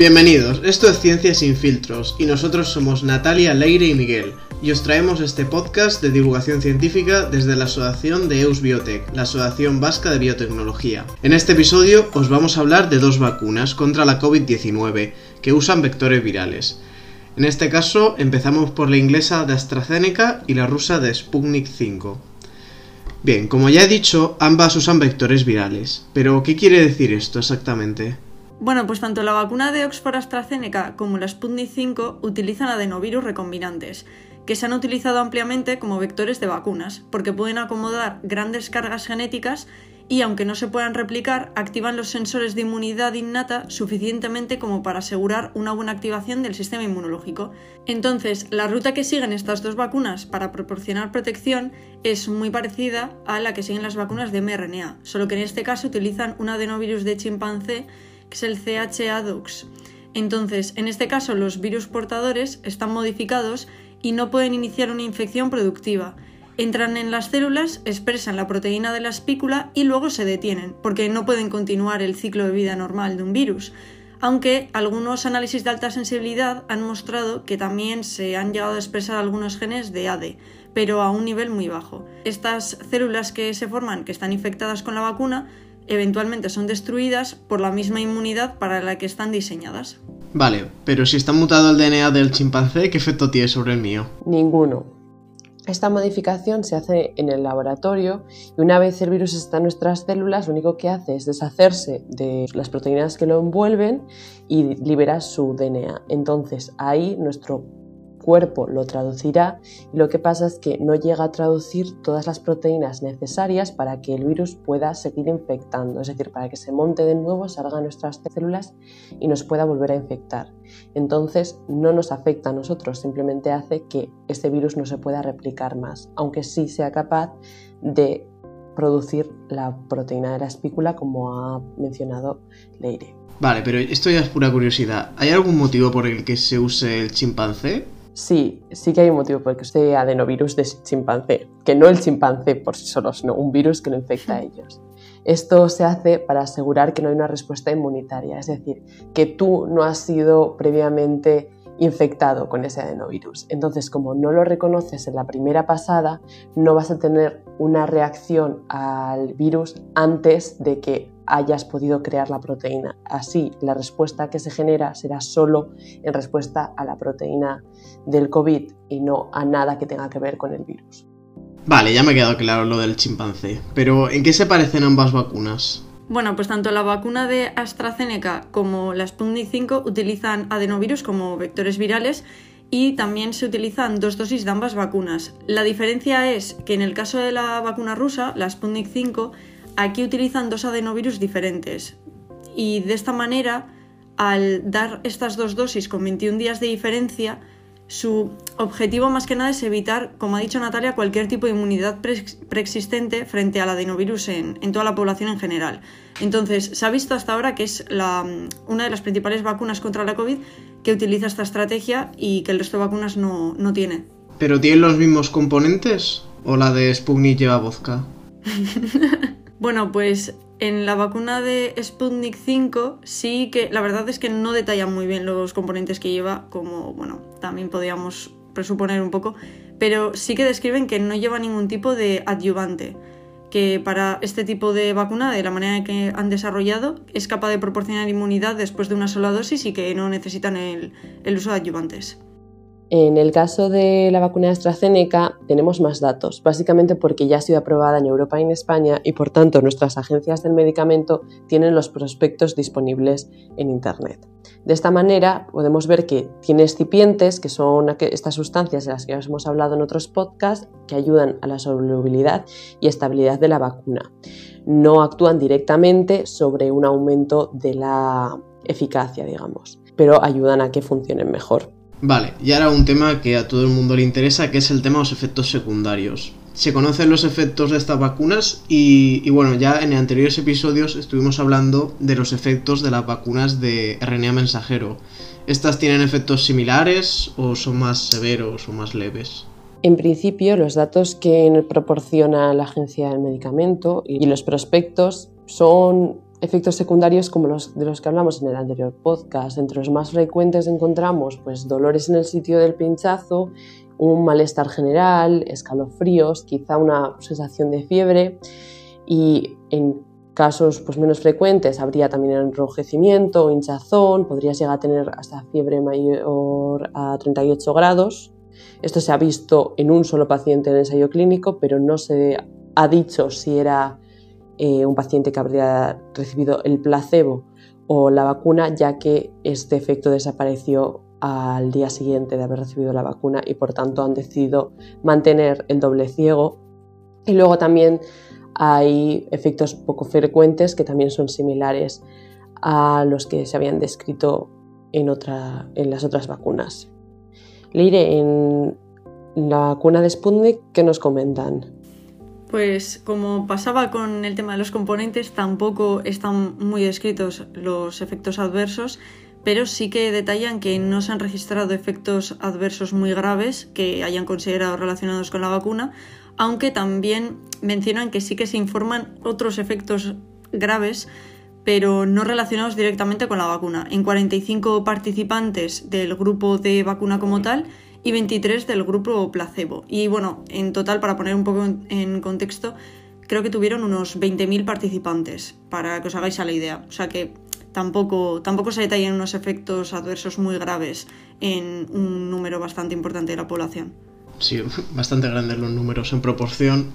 Bienvenidos, esto es Ciencia sin filtros y nosotros somos Natalia, Leire y Miguel y os traemos este podcast de divulgación científica desde la Asociación de EUS Biotech, la Asociación Vasca de Biotecnología. En este episodio os vamos a hablar de dos vacunas contra la COVID-19 que usan vectores virales. En este caso empezamos por la inglesa de AstraZeneca y la rusa de Sputnik 5. Bien, como ya he dicho, ambas usan vectores virales, pero ¿qué quiere decir esto exactamente? Bueno, pues tanto la vacuna de Oxford AstraZeneca como la Sputnik 5 utilizan adenovirus recombinantes, que se han utilizado ampliamente como vectores de vacunas, porque pueden acomodar grandes cargas genéticas y, aunque no se puedan replicar, activan los sensores de inmunidad innata suficientemente como para asegurar una buena activación del sistema inmunológico. Entonces, la ruta que siguen estas dos vacunas para proporcionar protección es muy parecida a la que siguen las vacunas de mRNA, solo que en este caso utilizan un adenovirus de chimpancé es el CHA-DUX. Entonces, en este caso, los virus portadores están modificados y no pueden iniciar una infección productiva. Entran en las células, expresan la proteína de la espícula y luego se detienen, porque no pueden continuar el ciclo de vida normal de un virus. Aunque algunos análisis de alta sensibilidad han mostrado que también se han llegado a expresar algunos genes de ADE, pero a un nivel muy bajo. Estas células que se forman, que están infectadas con la vacuna, eventualmente son destruidas por la misma inmunidad para la que están diseñadas. Vale, pero si está mutado el DNA del chimpancé, ¿qué efecto tiene sobre el mío? Ninguno. Esta modificación se hace en el laboratorio y una vez el virus está en nuestras células, lo único que hace es deshacerse de las proteínas que lo envuelven y libera su DNA. Entonces ahí nuestro cuerpo lo traducirá y lo que pasa es que no llega a traducir todas las proteínas necesarias para que el virus pueda seguir infectando, es decir, para que se monte de nuevo, salga a nuestras células y nos pueda volver a infectar. Entonces no nos afecta a nosotros, simplemente hace que este virus no se pueda replicar más, aunque sí sea capaz de producir la proteína de la espícula como ha mencionado Leire. Vale, pero esto ya es pura curiosidad. ¿Hay algún motivo por el que se use el chimpancé? Sí, sí que hay un motivo por el que usted adenovirus de chimpancé, que no el chimpancé por sí solo, sino un virus que lo infecta a ellos. Esto se hace para asegurar que no hay una respuesta inmunitaria, es decir, que tú no has sido previamente infectado con ese adenovirus. Entonces, como no lo reconoces en la primera pasada, no vas a tener una reacción al virus antes de que hayas podido crear la proteína. Así, la respuesta que se genera será solo en respuesta a la proteína del COVID y no a nada que tenga que ver con el virus. Vale, ya me ha quedado claro lo del chimpancé. Pero, ¿en qué se parecen ambas vacunas? Bueno, pues tanto la vacuna de AstraZeneca como la Sputnik 5 utilizan adenovirus como vectores virales y también se utilizan dos dosis de ambas vacunas. La diferencia es que en el caso de la vacuna rusa, la Sputnik 5, aquí utilizan dos adenovirus diferentes. Y de esta manera, al dar estas dos dosis con 21 días de diferencia, su objetivo más que nada es evitar, como ha dicho Natalia, cualquier tipo de inmunidad preexistente frente al adenovirus en, toda la población en general. Entonces, se ha visto hasta ahora que es una de las principales vacunas contra la COVID que utiliza esta estrategia y que el resto de vacunas no, no tiene. ¿Pero tienen los mismos componentes? ¿O la de Sputnik lleva vodka? bueno, pues en la vacuna de Sputnik 5 sí que la verdad es que no detalla muy bien los componentes que lleva, como bueno, también podríamos presuponer un poco, pero sí que describen que no lleva ningún tipo de adyuvante, que para este tipo de vacuna, de la manera que han desarrollado, es capaz de proporcionar inmunidad después de una sola dosis y que no necesitan el uso de adyuvantes. En el caso de la vacuna de AstraZeneca tenemos más datos, básicamente porque ya ha sido aprobada en Europa y en España y por tanto nuestras agencias del medicamento tienen los prospectos disponibles en Internet. De esta manera podemos ver que tiene excipientes, que son estas sustancias de las que hemos hablado en otros podcasts, que ayudan a la solubilidad y estabilidad de la vacuna. No actúan directamente sobre un aumento de la eficacia, digamos, pero ayudan a que funcionen mejor. Vale, y ahora un tema que a todo el mundo le interesa, que es el tema de los efectos secundarios. Se conocen los efectos de estas vacunas y, bueno, ya en anteriores episodios estuvimos hablando de los efectos de las vacunas de RNA mensajero. ¿Estas tienen efectos similares o son más severos o más leves? En principio, los datos que proporciona la Agencia del Medicamento y los prospectos son efectos secundarios como los de los que hablamos en el anterior podcast. Entre los más frecuentes encontramos pues, dolores en el sitio del pinchazo, un malestar general, escalofríos, quizá una sensación de fiebre y en casos pues, menos frecuentes habría también enrojecimiento, hinchazón, podrías llegar a tener hasta fiebre mayor a 38 grados. Esto se ha visto en un solo paciente en ensayo clínico, pero no se ha dicho si era eh, un paciente que habría recibido el placebo o la vacuna, ya que este efecto desapareció al día siguiente de haber recibido la vacuna y por tanto han decidido mantener el doble ciego. Y luego también hay efectos poco frecuentes que también son similares a los que se habían descrito en, en las otras vacunas. Leire, en la vacuna de Sputnik, ¿qué nos comentan? Pues como pasaba con el tema de los componentes, tampoco están muy descritos los efectos adversos, pero sí que detallan que no se han registrado efectos adversos muy graves que hayan considerado relacionados con la vacuna, aunque también mencionan que sí que se informan otros efectos graves, pero no relacionados directamente con la vacuna, en 45 participantes del grupo de vacuna como tal y 23 del grupo placebo. Y bueno, en total, para poner un poco en contexto, creo que tuvieron unos 20.000 participantes, para que os hagáis a la idea. O sea que tampoco, tampoco se detallan unos efectos adversos muy graves en un número bastante importante de la población sí, bastante grandes los números en proporción.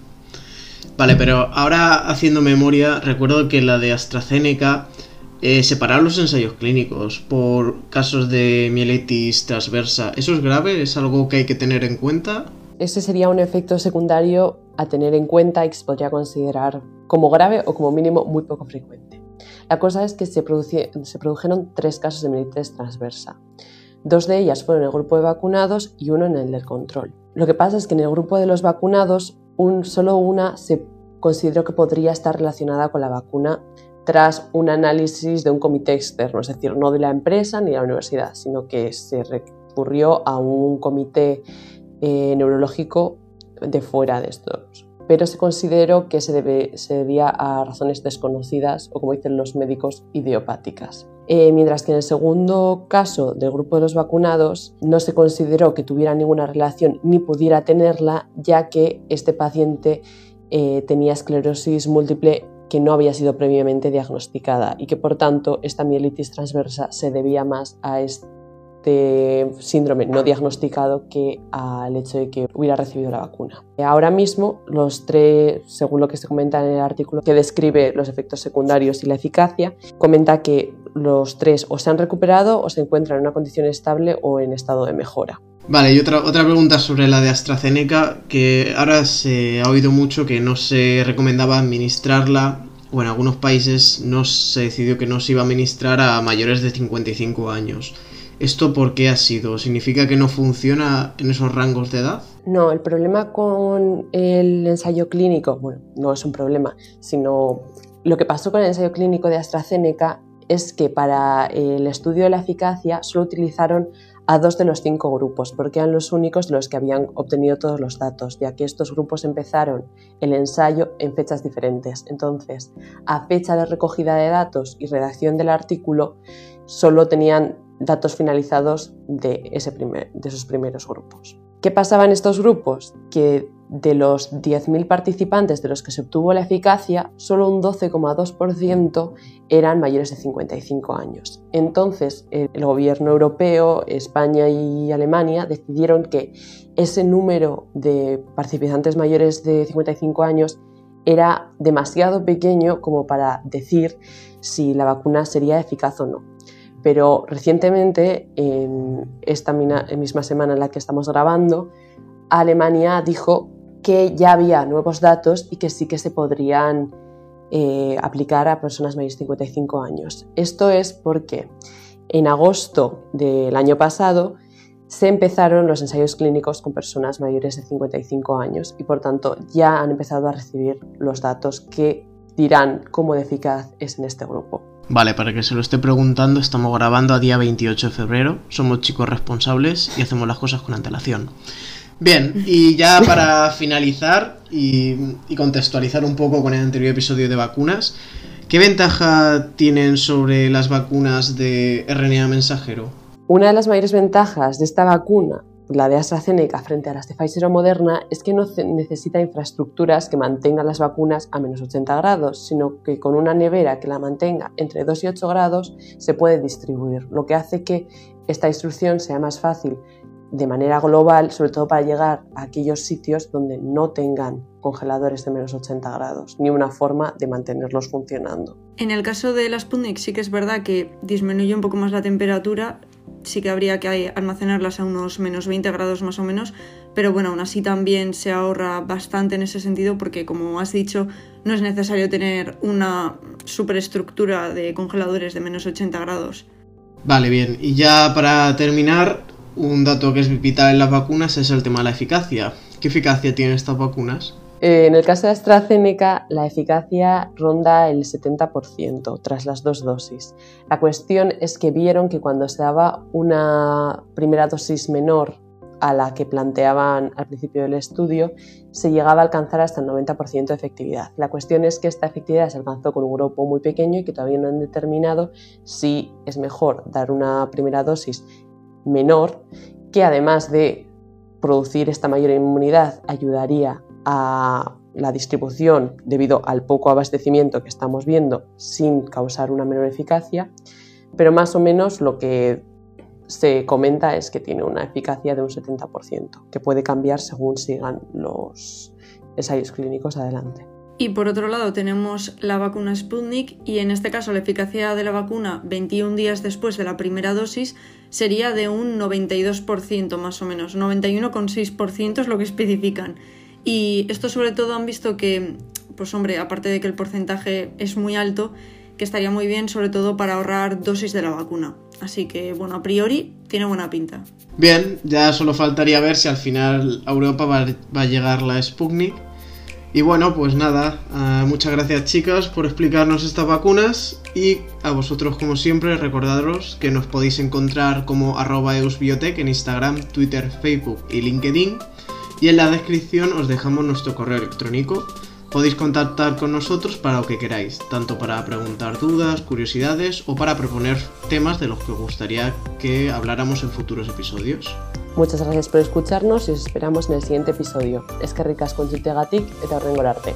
Vale, pero ahora haciendo memoria, recuerdo que la de AstraZeneca eh, separaron los ensayos clínicos por casos de mielitis transversa. ¿Eso es grave? ¿Es algo que hay que tener en cuenta? Ese sería un efecto secundario a tener en cuenta y que se podría considerar como grave o como mínimo muy poco frecuente. La cosa es que se, se produjeron tres casos de mielitis transversa. Dos de ellas fueron en el grupo de vacunados y uno en el del control. Lo que pasa es que en el grupo de los vacunados, un, solo una se consideró que podría estar relacionada con la vacuna tras un análisis de un comité externo, es decir, no de la empresa ni de la universidad, sino que se recurrió a un comité eh, neurológico de fuera de estos. Pero se consideró que se, debe, se debía a razones desconocidas o, como dicen los médicos, idiopáticas. Eh, mientras que en el segundo caso del grupo de los vacunados no se consideró que tuviera ninguna relación ni pudiera tenerla, ya que este paciente eh, tenía esclerosis múltiple que no había sido previamente diagnosticada y que por tanto esta mielitis transversa se debía más a este síndrome no diagnosticado que al hecho de que hubiera recibido la vacuna. Ahora mismo, los tres, según lo que se comenta en el artículo que describe los efectos secundarios y la eficacia, comenta que los tres o se han recuperado o se encuentran en una condición estable o en estado de mejora. Vale, y otra, otra pregunta sobre la de AstraZeneca, que ahora se ha oído mucho que no se recomendaba administrarla, o en algunos países no se decidió que no se iba a administrar a mayores de 55 años. ¿Esto por qué ha sido? ¿Significa que no funciona en esos rangos de edad? No, el problema con el ensayo clínico, bueno, no es un problema, sino lo que pasó con el ensayo clínico de AstraZeneca es que para el estudio de la eficacia solo utilizaron a dos de los cinco grupos, porque eran los únicos de los que habían obtenido todos los datos, ya que estos grupos empezaron el ensayo en fechas diferentes. Entonces, a fecha de recogida de datos y redacción del artículo, solo tenían datos finalizados de, ese primer, de esos primeros grupos. ¿Qué pasaba en estos grupos? Que de los 10.000 participantes de los que se obtuvo la eficacia, solo un 12,2% eran mayores de 55 años. Entonces, el gobierno europeo, España y Alemania decidieron que ese número de participantes mayores de 55 años era demasiado pequeño como para decir si la vacuna sería eficaz o no pero recientemente, en esta misma semana en la que estamos grabando, Alemania dijo que ya había nuevos datos y que sí que se podrían eh, aplicar a personas mayores de 55 años. Esto es porque en agosto del año pasado se empezaron los ensayos clínicos con personas mayores de 55 años y por tanto ya han empezado a recibir los datos que dirán cómo de eficaz es en este grupo. Vale, para que se lo esté preguntando, estamos grabando a día 28 de febrero, somos chicos responsables y hacemos las cosas con antelación. Bien, y ya para finalizar y, contextualizar un poco con el anterior episodio de vacunas, ¿Qué ventaja tienen sobre las vacunas de RNA mensajero? Una de las mayores ventajas de esta vacuna la de AstraZeneca frente a las de Pfizer o Moderna es que no necesita infraestructuras que mantengan las vacunas a menos 80 grados, sino que con una nevera que la mantenga entre 2 y 8 grados se puede distribuir, lo que hace que esta instrucción sea más fácil de manera global, sobre todo para llegar a aquellos sitios donde no tengan congeladores de menos 80 grados, ni una forma de mantenerlos funcionando. En el caso de las Sputnik sí que es verdad que disminuye un poco más la temperatura, sí que habría que almacenarlas a unos menos 20 grados más o menos, pero bueno, aún así también se ahorra bastante en ese sentido porque como has dicho, no es necesario tener una superestructura de congeladores de menos 80 grados. Vale, bien. Y ya para terminar, un dato que es vital en las vacunas es el tema de la eficacia. ¿Qué eficacia tienen estas vacunas? Eh, en el caso de AstraZeneca, la eficacia ronda el 70% tras las dos dosis. La cuestión es que vieron que cuando se daba una primera dosis menor a la que planteaban al principio del estudio, se llegaba a alcanzar hasta el 90% de efectividad. La cuestión es que esta efectividad se alcanzó con un grupo muy pequeño y que todavía no han determinado si es mejor dar una primera dosis menor, que además de producir esta mayor inmunidad ayudaría a la distribución debido al poco abastecimiento que estamos viendo sin causar una menor eficacia, pero más o menos lo que se comenta es que tiene una eficacia de un 70%, que puede cambiar según sigan los ensayos clínicos adelante. Y por otro lado tenemos la vacuna Sputnik y en este caso la eficacia de la vacuna 21 días después de la primera dosis sería de un 92% más o menos, 91,6% es lo que especifican. Y esto sobre todo han visto que, pues hombre, aparte de que el porcentaje es muy alto, que estaría muy bien sobre todo para ahorrar dosis de la vacuna. Así que, bueno, a priori tiene buena pinta. Bien, ya solo faltaría ver si al final a Europa va, a llegar la Sputnik. Y bueno, pues nada, ah, muchas gracias chicas por explicarnos estas vacunas y a vosotros como siempre recordaros que nos podéis encontrar como arroba eusbiotech en Instagram, Twitter, Facebook y LinkedIn y en la descripción os dejamos nuestro correo electrónico. Podéis contactar con nosotros para lo que queráis, tanto para preguntar dudas, curiosidades o para proponer temas de los que os gustaría que habláramos en futuros episodios. Muchas gracias por escucharnos y os esperamos en el siguiente episodio. Es que ricas con eta horrengorarte.